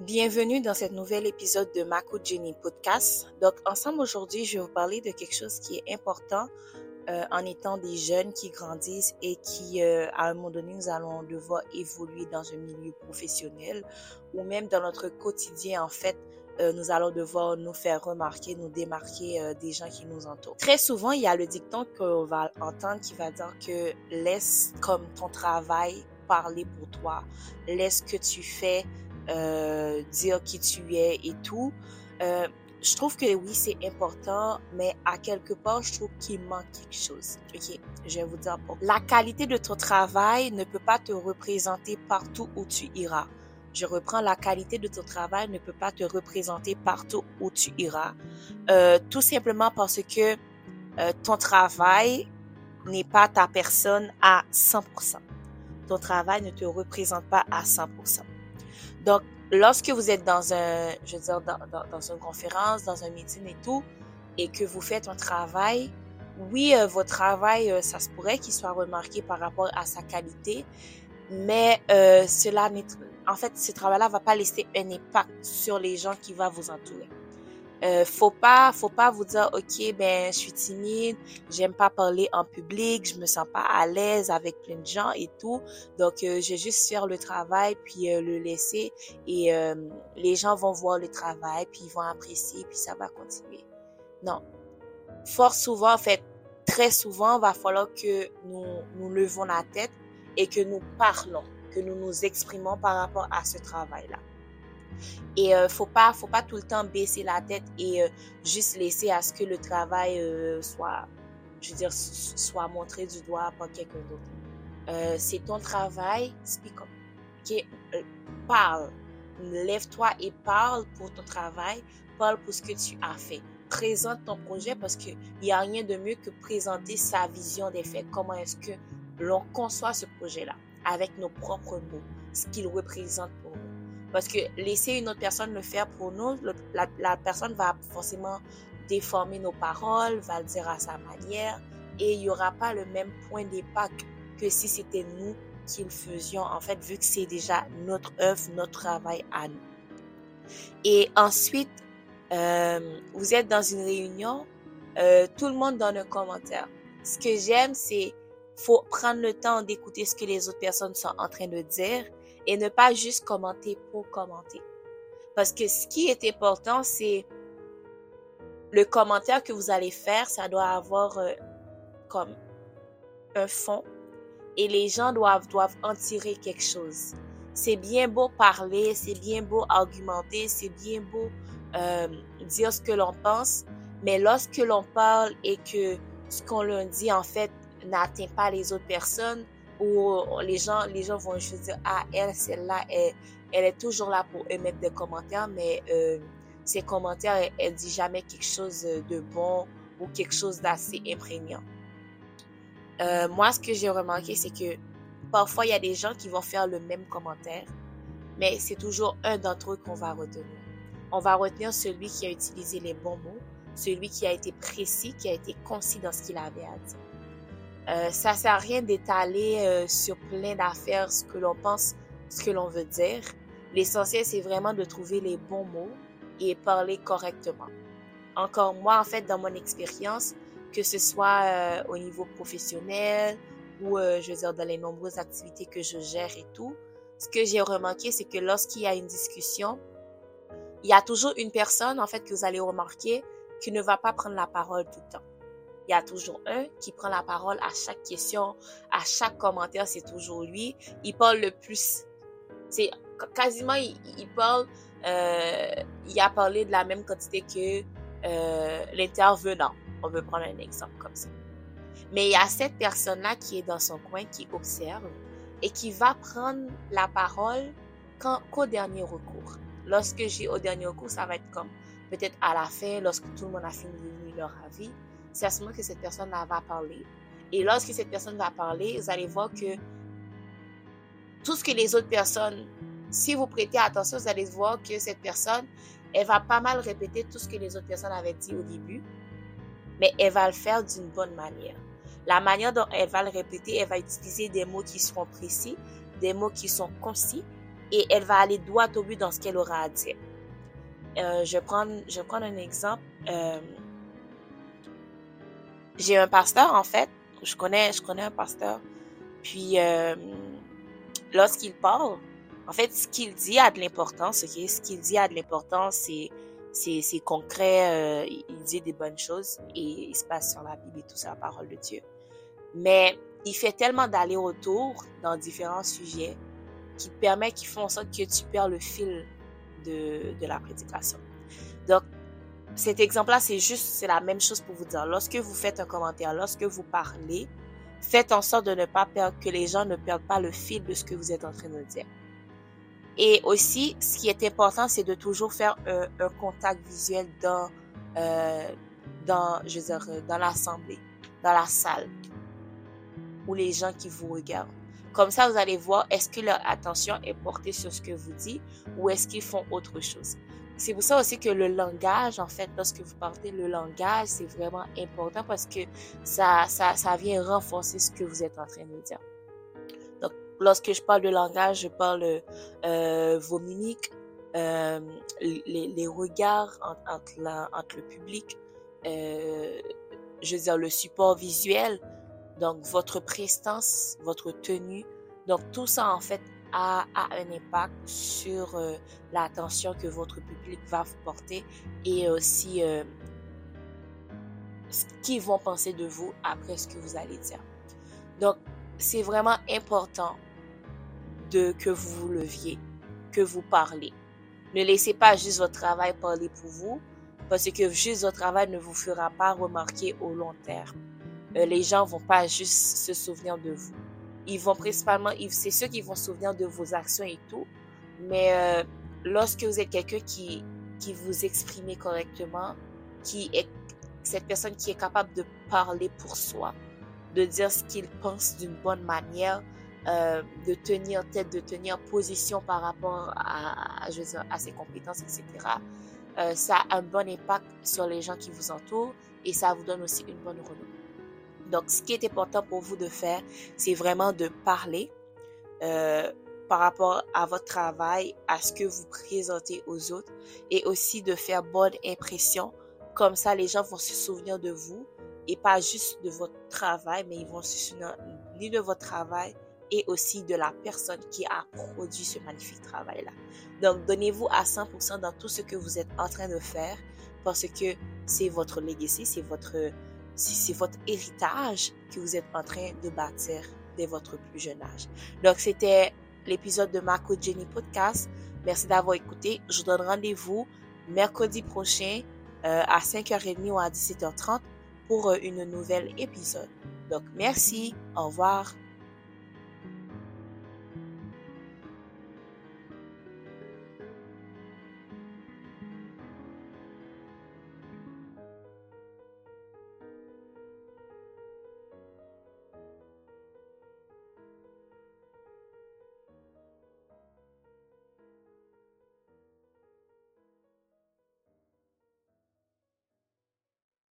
Bienvenue dans cet nouvel épisode de Mako Jenny Podcast. Donc, ensemble aujourd'hui, je vais vous parler de quelque chose qui est important euh, en étant des jeunes qui grandissent et qui, euh, à un moment donné, nous allons devoir évoluer dans un milieu professionnel ou même dans notre quotidien, en fait, euh, nous allons devoir nous faire remarquer, nous démarquer des gens qui nous entourent. Très souvent, il y a le dicton qu'on va entendre qui va dire que laisse comme ton travail parler pour toi, laisse ce que tu fais euh, dire qui tu es et tout. Euh, je trouve que oui, c'est important, mais à quelque part, je trouve qu'il manque quelque chose. Ok, je vais vous dire pourquoi. La qualité de ton travail ne peut pas te représenter partout où tu iras. Je reprends, la qualité de ton travail ne peut pas te représenter partout où tu iras. Euh, tout simplement parce que euh, ton travail n'est pas ta personne à 100%. Ton travail ne te représente pas à 100%. Donc, lorsque vous êtes dans un, je veux dire, dans, dans, une conférence, dans un meeting et tout, et que vous faites un travail, oui, euh, votre travail, euh, ça se pourrait qu'il soit remarqué par rapport à sa qualité, mais euh, cela, en fait, ce travail-là va pas laisser un impact sur les gens qui vont vous entourer. Euh, faut pas, faut pas vous dire, ok, ben, je suis timide, j'aime pas parler en public, je me sens pas à l'aise avec plein de gens et tout. Donc, euh, je vais juste faire le travail puis euh, le laisser et euh, les gens vont voir le travail puis ils vont apprécier puis ça va continuer. Non. Fort souvent, en fait, très souvent, va falloir que nous, nous levons la tête et que nous parlons, que nous nous exprimons par rapport à ce travail-là. Et euh, faut pas, faut pas tout le temps baisser la tête et euh, juste laisser à ce que le travail euh, soit, je veux dire, soit montré du doigt par quelqu'un d'autre. Euh, c'est ton travail, speak up. Euh, parle. Lève-toi et parle pour ton travail. Parle pour ce que tu as fait. Présente ton projet parce que il y a rien de mieux que présenter sa vision des faits. Comment est-ce que l'on conçoit ce projet-là? Avec nos propres mots, ce qu'il représente pour. Parce que laisser une autre personne le faire pour nous, la, la personne va forcément déformer nos paroles, va le dire à sa manière, et il n'y aura pas le même point d'impact que si c'était nous qui le faisions, en fait, vu que c'est déjà notre œuvre, notre travail à nous. Et ensuite, euh, vous êtes dans une réunion, euh, tout le monde donne un commentaire. Ce que j'aime, c'est faut prendre le temps d'écouter ce que les autres personnes sont en train de dire et ne pas juste commenter pour commenter. Parce que ce qui est important, c'est le commentaire que vous allez faire, ça doit avoir euh, comme un fond et les gens doivent, doivent en tirer quelque chose. C'est bien beau parler, c'est bien beau argumenter, c'est bien beau euh, dire ce que l'on pense, mais lorsque l'on parle et que ce qu'on leur dit en fait n'atteint pas les autres personnes, où les gens, les gens vont juste dire, ah, elle, celle-là, elle, elle est toujours là pour émettre des commentaires, mais euh, ses commentaires, elle, elle dit jamais quelque chose de bon ou quelque chose d'assez imprégnant. Euh, moi, ce que j'ai remarqué, c'est que parfois, il y a des gens qui vont faire le même commentaire, mais c'est toujours un d'entre eux qu'on va retenir. On va retenir celui qui a utilisé les bons mots, celui qui a été précis, qui a été concis dans ce qu'il avait à dire. Euh, ça sert à rien d'étaler euh, sur plein d'affaires ce que l'on pense, ce que l'on veut dire. L'essentiel, c'est vraiment de trouver les bons mots et parler correctement. Encore moi, en fait, dans mon expérience, que ce soit euh, au niveau professionnel ou, euh, je veux dire, dans les nombreuses activités que je gère et tout, ce que j'ai remarqué, c'est que lorsqu'il y a une discussion, il y a toujours une personne, en fait, que vous allez remarquer, qui ne va pas prendre la parole tout le temps il y a toujours un qui prend la parole à chaque question, à chaque commentaire, c'est toujours lui. Il parle le plus. C'est quasiment, il, parle, euh, il a parlé de la même quantité que euh, l'intervenant. On veut prendre un exemple comme ça. Mais il y a cette personne-là qui est dans son coin, qui observe et qui va prendre la parole qu'au dernier recours. Lorsque j'ai au dernier recours, ça va être comme peut-être à la fin, lorsque tout le monde a fini leur avis, c'est à ce moment que cette personne va parler. Et lorsque cette personne va parler, vous allez voir que tout ce que les autres personnes, si vous prêtez attention, vous allez voir que cette personne, elle va pas mal répéter tout ce que les autres personnes avaient dit au début, mais elle va le faire d'une bonne manière. La manière dont elle va le répéter, elle va utiliser des mots qui seront précis, des mots qui sont concis, et elle va aller droit au but dans ce qu'elle aura à dire. Euh, je, prendre, je prendre un exemple. Euh, j'ai un pasteur, en fait. Je connais, je connais un pasteur. Puis, euh, lorsqu'il parle, en fait, ce qu'il dit a de l'importance. ok? Ce qu'il dit a de l'importance, c'est c'est concret, il dit des bonnes choses et il se passe sur la Bible et tout ça, la parole de Dieu. Mais il fait tellement d'aller-retour dans différents sujets qui permet, qui font en sorte que tu perds le fil de, de la prédication. Donc, cet exemple-là, c'est juste, c'est la même chose pour vous dire. Lorsque vous faites un commentaire, lorsque vous parlez, faites en sorte de ne pas perdre, que les gens ne perdent pas le fil de ce que vous êtes en train de dire. Et aussi, ce qui est important, c'est de toujours faire un, contact visuel dans, euh, dans, je veux dire, dans l'assemblée, dans la salle, ou les gens qui vous regardent. Comme ça, vous allez voir, est-ce que leur attention est portée sur ce que vous dites ou est-ce qu'ils font autre chose. C'est pour ça aussi que le langage, en fait, lorsque vous parlez le langage, c'est vraiment important parce que ça, ça, ça vient renforcer ce que vous êtes en train de dire. Donc, lorsque je parle de langage, je parle euh, vos mimiques, euh, les, les, regards entre, la, entre, le public, euh, je veux dire le support visuel, donc votre prestance, votre tenue. Donc tout ça en fait a, un impact sur euh, l'attention que votre public va vous porter et aussi euh, ce qu'ils vont penser de vous après ce que vous allez dire. Donc c'est vraiment important de que vous vous leviez, que vous parlez. Ne laissez pas juste votre travail parler pour vous, parce que juste votre travail ne vous fera pas remarquer au long terme. Euh, les gens vont pas juste se souvenir de vous. Ils vont principalement, c'est ceux qui vont se souvenir de vos actions et tout. Mais euh, lorsque vous êtes quelqu'un qui, qui vous exprime correctement, qui est cette personne qui est capable de parler pour soi, de dire ce qu'il pense d'une bonne manière, euh, de tenir tête, de tenir position par rapport à ses compétences, etc. Euh, ça a un bon impact sur les gens qui vous entourent et ça vous donne aussi une bonne renommée. Donc, ce qui est important pour vous de faire, c'est vraiment de parler euh, par rapport à votre travail, à ce que vous présentez aux autres et aussi de faire bonne impression. Comme ça, les gens vont se souvenir de vous et pas juste de votre travail, mais ils vont se souvenir ni de votre travail et aussi de la personne qui a produit ce magnifique travail-là. Donc, donnez-vous à 100% dans tout ce que vous êtes en train de faire parce que c'est votre legacy, c'est votre c'est votre héritage que vous êtes en train de bâtir dès votre plus jeune âge. Donc, c'était l'épisode de Marco Jenny Podcast. Merci d'avoir écouté. Je vous donne rendez-vous mercredi prochain euh, à 5h30 ou à 17h30 pour euh, une nouvelle épisode. Donc, merci. Au revoir.